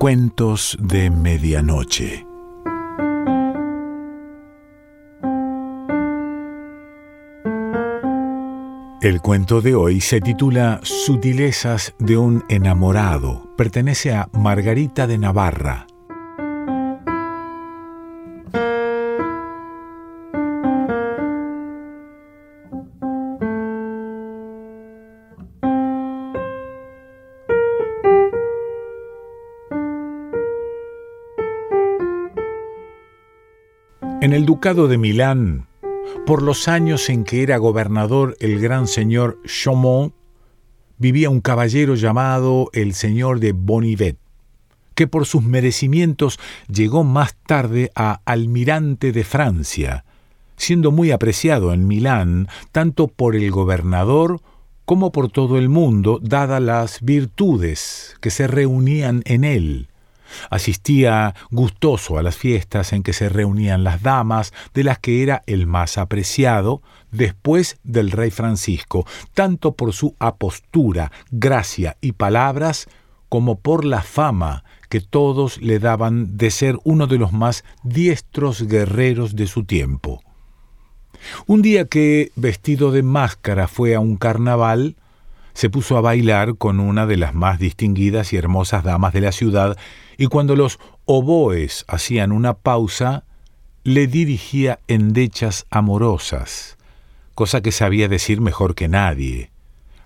Cuentos de Medianoche. El cuento de hoy se titula Sutilezas de un enamorado. Pertenece a Margarita de Navarra. En el ducado de Milán, por los años en que era gobernador el gran señor Chaumont, vivía un caballero llamado el señor de Bonivet, que por sus merecimientos llegó más tarde a almirante de Francia, siendo muy apreciado en Milán tanto por el gobernador como por todo el mundo, dadas las virtudes que se reunían en él Asistía gustoso a las fiestas en que se reunían las damas, de las que era el más apreciado, después del rey Francisco, tanto por su apostura, gracia y palabras, como por la fama que todos le daban de ser uno de los más diestros guerreros de su tiempo. Un día que, vestido de máscara, fue a un carnaval, se puso a bailar con una de las más distinguidas y hermosas damas de la ciudad, y cuando los oboes hacían una pausa, le dirigía endechas amorosas, cosa que sabía decir mejor que nadie.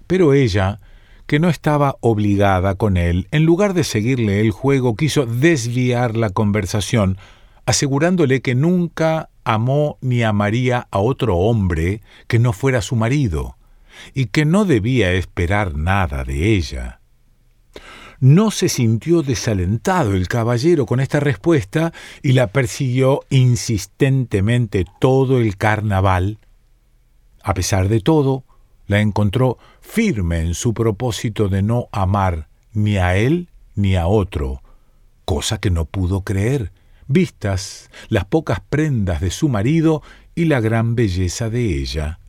Pero ella, que no estaba obligada con él, en lugar de seguirle el juego, quiso desviar la conversación, asegurándole que nunca amó ni amaría a otro hombre que no fuera su marido, y que no debía esperar nada de ella. No se sintió desalentado el caballero con esta respuesta y la persiguió insistentemente todo el carnaval. A pesar de todo, la encontró firme en su propósito de no amar ni a él ni a otro, cosa que no pudo creer, vistas las pocas prendas de su marido y la gran belleza de ella.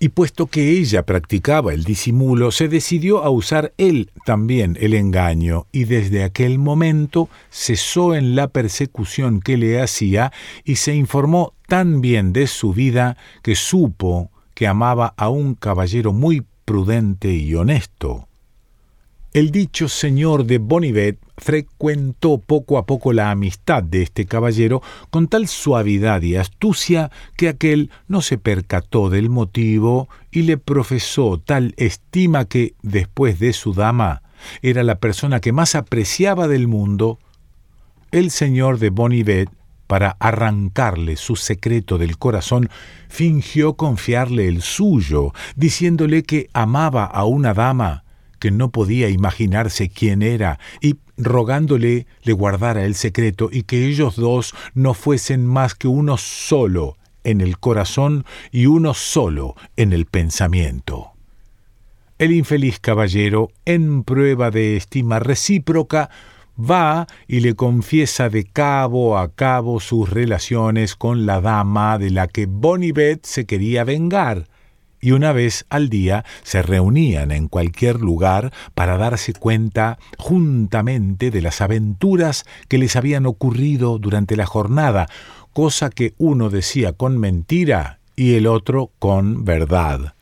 Y puesto que ella practicaba el disimulo, se decidió a usar él también el engaño, y desde aquel momento cesó en la persecución que le hacía y se informó tan bien de su vida que supo que amaba a un caballero muy prudente y honesto. El dicho señor de Bonivet frecuentó poco a poco la amistad de este caballero con tal suavidad y astucia que aquel no se percató del motivo y le profesó tal estima que, después de su dama, era la persona que más apreciaba del mundo. El señor de Bonivet, para arrancarle su secreto del corazón, fingió confiarle el suyo, diciéndole que amaba a una dama que no podía imaginarse quién era, y rogándole le guardara el secreto y que ellos dos no fuesen más que uno solo en el corazón y uno solo en el pensamiento. El infeliz caballero, en prueba de estima recíproca, va y le confiesa de cabo a cabo sus relaciones con la dama de la que Bonivet se quería vengar, y una vez al día se reunían en cualquier lugar para darse cuenta juntamente de las aventuras que les habían ocurrido durante la jornada, cosa que uno decía con mentira y el otro con verdad.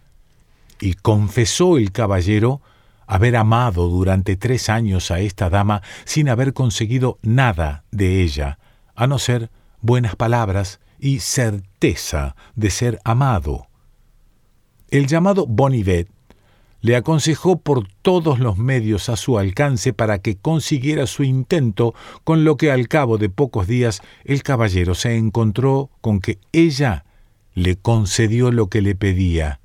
Y confesó el caballero haber amado durante tres años a esta dama sin haber conseguido nada de ella, a no ser buenas palabras y certeza de ser amado. El llamado Bonivet le aconsejó por todos los medios a su alcance para que consiguiera su intento, con lo que al cabo de pocos días el caballero se encontró con que ella le concedió lo que le pedía,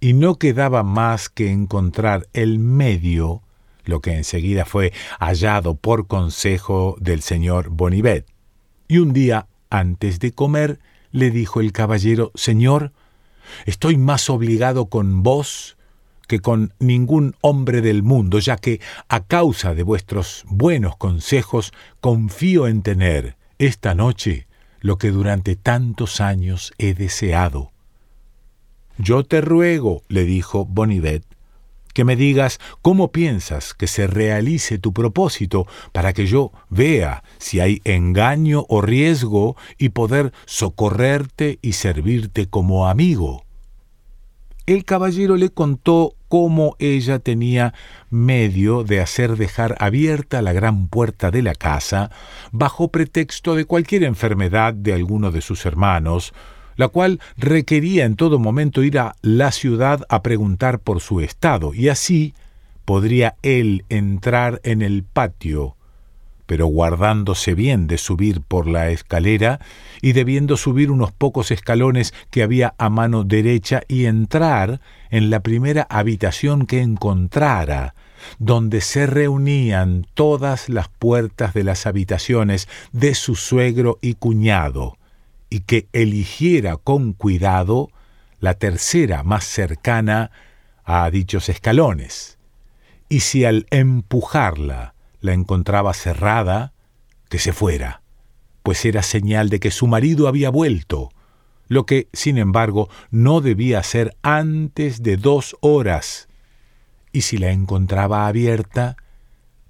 y no quedaba más que encontrar el medio, lo que enseguida fue hallado por consejo del señor Bonivet. Y un día, antes de comer, le dijo el caballero, Señor, Estoy más obligado con vos que con ningún hombre del mundo, ya que, a causa de vuestros buenos consejos, confío en tener esta noche lo que durante tantos años he deseado. Yo te ruego, le dijo Bonivet, que me digas cómo piensas que se realice tu propósito para que yo vea si hay engaño o riesgo y poder socorrerte y servirte como amigo. El caballero le contó cómo ella tenía medio de hacer dejar abierta la gran puerta de la casa bajo pretexto de cualquier enfermedad de alguno de sus hermanos, la cual requería en todo momento ir a la ciudad a preguntar por su estado, y así podría él entrar en el patio, pero guardándose bien de subir por la escalera y debiendo subir unos pocos escalones que había a mano derecha y entrar en la primera habitación que encontrara, donde se reunían todas las puertas de las habitaciones de su suegro y cuñado, y que eligiera con cuidado la tercera más cercana a dichos escalones, y si al empujarla la encontraba cerrada, que se fuera, pues era señal de que su marido había vuelto, lo que, sin embargo, no debía hacer antes de dos horas, y si la encontraba abierta,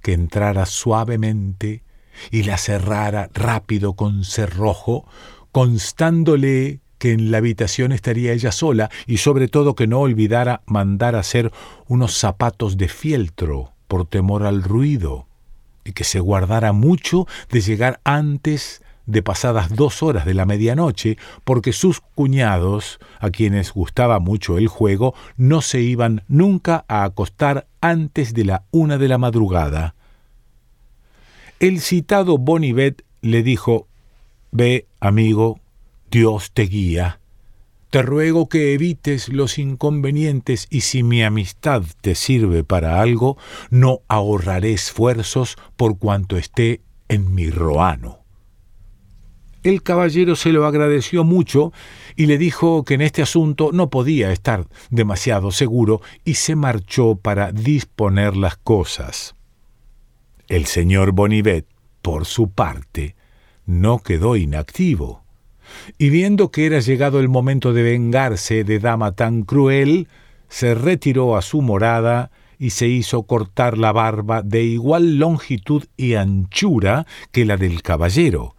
que entrara suavemente y la cerrara rápido con cerrojo, constándole que en la habitación estaría ella sola y sobre todo que no olvidara mandar hacer unos zapatos de fieltro por temor al ruido y que se guardara mucho de llegar antes de pasadas dos horas de la medianoche, porque sus cuñados, a quienes gustaba mucho el juego, no se iban nunca a acostar antes de la una de la madrugada. El citado Bonivet le dijo Ve, amigo, Dios te guía. Te ruego que evites los inconvenientes y si mi amistad te sirve para algo, no ahorraré esfuerzos por cuanto esté en mi roano. El caballero se lo agradeció mucho y le dijo que en este asunto no podía estar demasiado seguro y se marchó para disponer las cosas. El señor Bonivet, por su parte, no quedó inactivo. Y viendo que era llegado el momento de vengarse de dama tan cruel, se retiró a su morada y se hizo cortar la barba de igual longitud y anchura que la del caballero.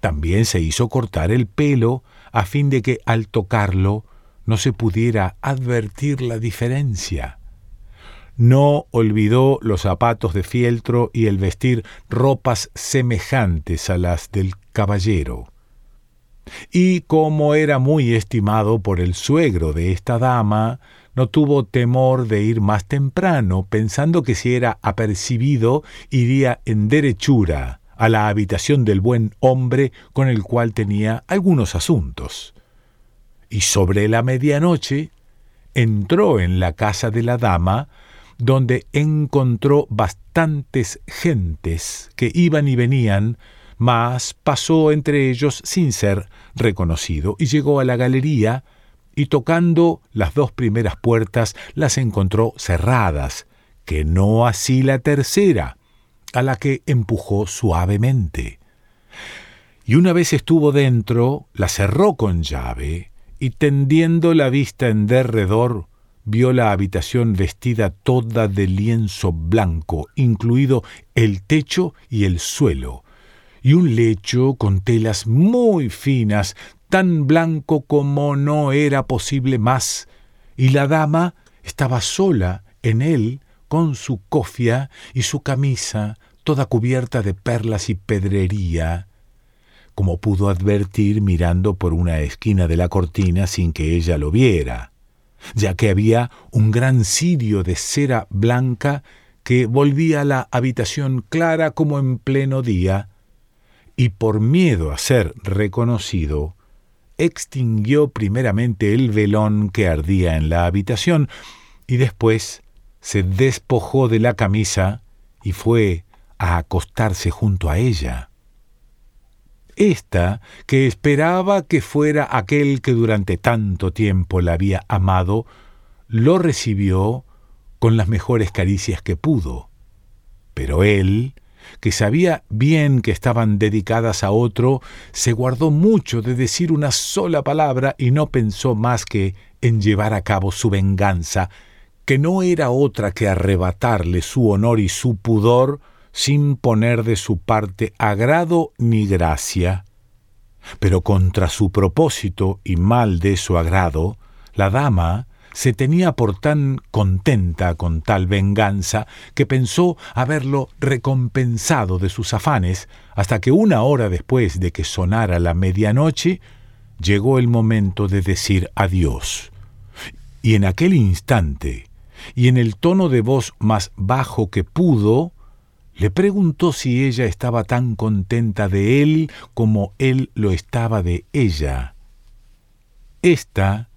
También se hizo cortar el pelo a fin de que al tocarlo no se pudiera advertir la diferencia no olvidó los zapatos de fieltro y el vestir ropas semejantes a las del caballero. Y como era muy estimado por el suegro de esta dama, no tuvo temor de ir más temprano, pensando que si era apercibido iría en derechura a la habitación del buen hombre con el cual tenía algunos asuntos. Y sobre la medianoche entró en la casa de la dama, donde encontró bastantes gentes que iban y venían, mas pasó entre ellos sin ser reconocido y llegó a la galería y tocando las dos primeras puertas las encontró cerradas, que no así la tercera, a la que empujó suavemente. Y una vez estuvo dentro, la cerró con llave, y tendiendo la vista en derredor, vio la habitación vestida toda de lienzo blanco, incluido el techo y el suelo, y un lecho con telas muy finas, tan blanco como no era posible más, y la dama estaba sola en él con su cofia y su camisa toda cubierta de perlas y pedrería, como pudo advertir mirando por una esquina de la cortina sin que ella lo viera ya que había un gran cirio de cera blanca que volvía la habitación clara como en pleno día, y por miedo a ser reconocido, extinguió primeramente el velón que ardía en la habitación, y después se despojó de la camisa y fue a acostarse junto a ella. Esta, que esperaba que fuera aquel que durante tanto tiempo la había amado, lo recibió con las mejores caricias que pudo. Pero él, que sabía bien que estaban dedicadas a otro, se guardó mucho de decir una sola palabra y no pensó más que en llevar a cabo su venganza, que no era otra que arrebatarle su honor y su pudor sin poner de su parte agrado ni gracia. Pero contra su propósito y mal de su agrado, la dama se tenía por tan contenta con tal venganza que pensó haberlo recompensado de sus afanes hasta que una hora después de que sonara la medianoche llegó el momento de decir adiós. Y en aquel instante, y en el tono de voz más bajo que pudo, le preguntó si ella estaba tan contenta de él como él lo estaba de ella. Esta,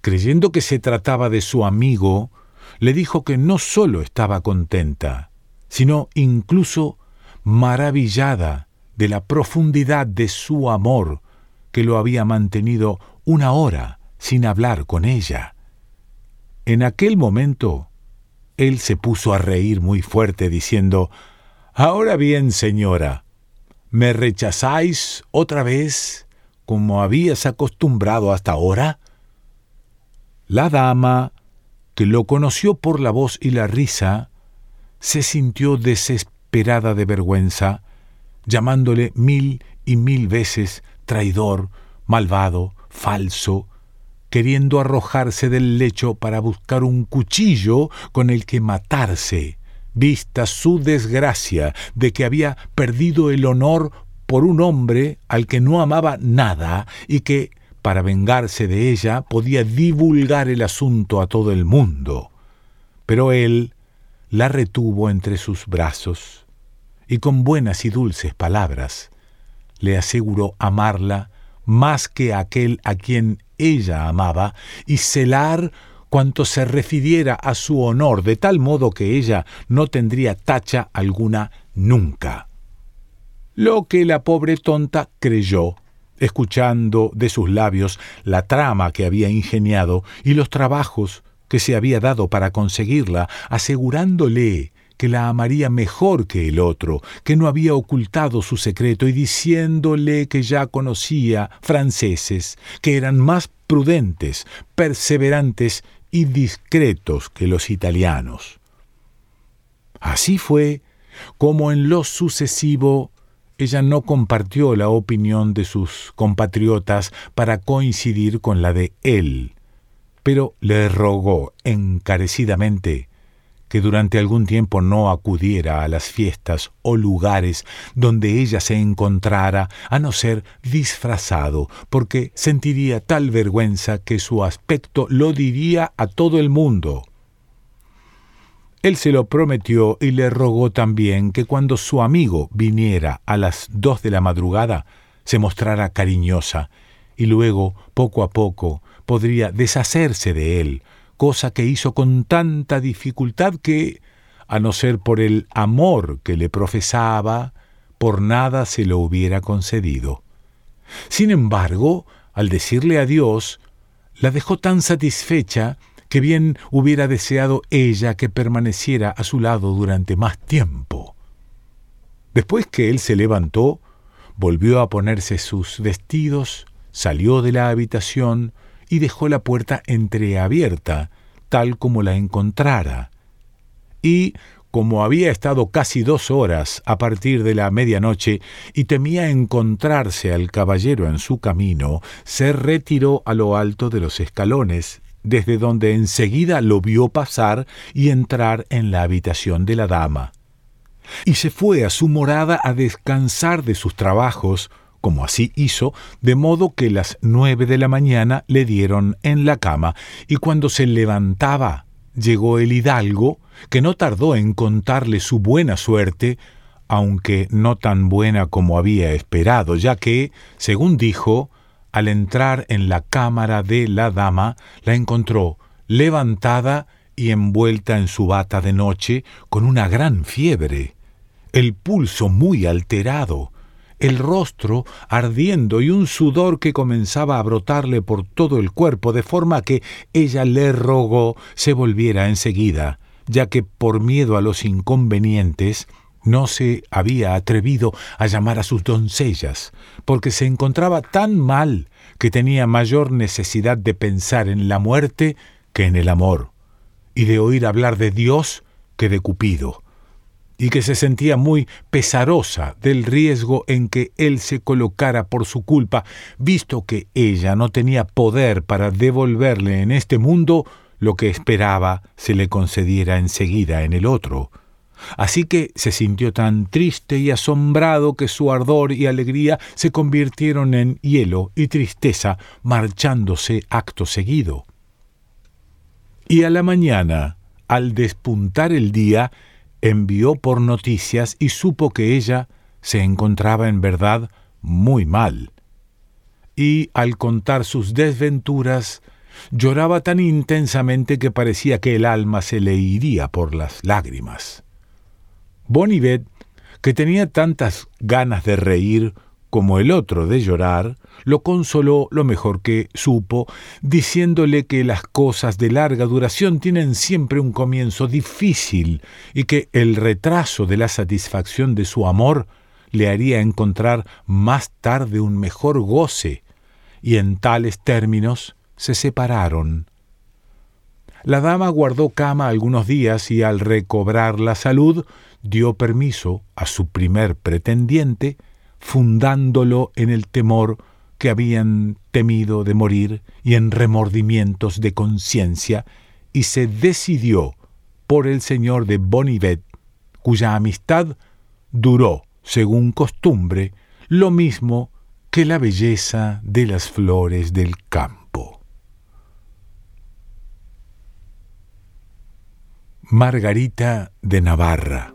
creyendo que se trataba de su amigo, le dijo que no sólo estaba contenta, sino incluso maravillada de la profundidad de su amor que lo había mantenido una hora sin hablar con ella. En aquel momento, él se puso a reír muy fuerte, diciendo, Ahora bien, señora, ¿me rechazáis otra vez como habías acostumbrado hasta ahora? La dama, que lo conoció por la voz y la risa, se sintió desesperada de vergüenza, llamándole mil y mil veces traidor, malvado, falso, queriendo arrojarse del lecho para buscar un cuchillo con el que matarse vista su desgracia de que había perdido el honor por un hombre al que no amaba nada y que, para vengarse de ella, podía divulgar el asunto a todo el mundo. Pero él la retuvo entre sus brazos y con buenas y dulces palabras le aseguró amarla más que aquel a quien ella amaba y celar cuanto se refiriera a su honor, de tal modo que ella no tendría tacha alguna nunca. Lo que la pobre tonta creyó, escuchando de sus labios la trama que había ingeniado y los trabajos que se había dado para conseguirla, asegurándole que la amaría mejor que el otro, que no había ocultado su secreto y diciéndole que ya conocía franceses, que eran más prudentes, perseverantes y discretos que los italianos. Así fue como en lo sucesivo ella no compartió la opinión de sus compatriotas para coincidir con la de él, pero le rogó encarecidamente que durante algún tiempo no acudiera a las fiestas o lugares donde ella se encontrara, a no ser disfrazado, porque sentiría tal vergüenza que su aspecto lo diría a todo el mundo. Él se lo prometió y le rogó también que cuando su amigo viniera a las dos de la madrugada, se mostrara cariñosa, y luego, poco a poco, podría deshacerse de él, cosa que hizo con tanta dificultad que, a no ser por el amor que le profesaba, por nada se lo hubiera concedido. Sin embargo, al decirle adiós, la dejó tan satisfecha que bien hubiera deseado ella que permaneciera a su lado durante más tiempo. Después que él se levantó, volvió a ponerse sus vestidos, salió de la habitación, y dejó la puerta entreabierta, tal como la encontrara. Y, como había estado casi dos horas a partir de la medianoche y temía encontrarse al caballero en su camino, se retiró a lo alto de los escalones, desde donde enseguida lo vio pasar y entrar en la habitación de la dama. Y se fue a su morada a descansar de sus trabajos, como así hizo, de modo que las nueve de la mañana le dieron en la cama, y cuando se levantaba llegó el hidalgo, que no tardó en contarle su buena suerte, aunque no tan buena como había esperado, ya que, según dijo, al entrar en la cámara de la dama, la encontró levantada y envuelta en su bata de noche, con una gran fiebre, el pulso muy alterado, el rostro ardiendo y un sudor que comenzaba a brotarle por todo el cuerpo, de forma que ella le rogó se volviera enseguida, ya que por miedo a los inconvenientes no se había atrevido a llamar a sus doncellas, porque se encontraba tan mal que tenía mayor necesidad de pensar en la muerte que en el amor, y de oír hablar de Dios que de Cupido, y que se sentía muy pesarosa del riesgo en que él se colocara por su culpa, visto que ella no tenía poder para devolverle en este mundo lo que esperaba se le concediera enseguida en el otro. Así que se sintió tan triste y asombrado que su ardor y alegría se convirtieron en hielo y tristeza, marchándose acto seguido. Y a la mañana, al despuntar el día, envió por noticias y supo que ella se encontraba en verdad muy mal. Y al contar sus desventuras, lloraba tan intensamente que parecía que el alma se le iría por las lágrimas. Bonivet, que tenía tantas ganas de reír como el otro de llorar, lo consoló lo mejor que supo, diciéndole que las cosas de larga duración tienen siempre un comienzo difícil y que el retraso de la satisfacción de su amor le haría encontrar más tarde un mejor goce, y en tales términos se separaron. La dama guardó cama algunos días y al recobrar la salud dio permiso a su primer pretendiente, fundándolo en el temor que habían temido de morir y en remordimientos de conciencia, y se decidió por el señor de Bonivet, cuya amistad duró, según costumbre, lo mismo que la belleza de las flores del campo. Margarita de Navarra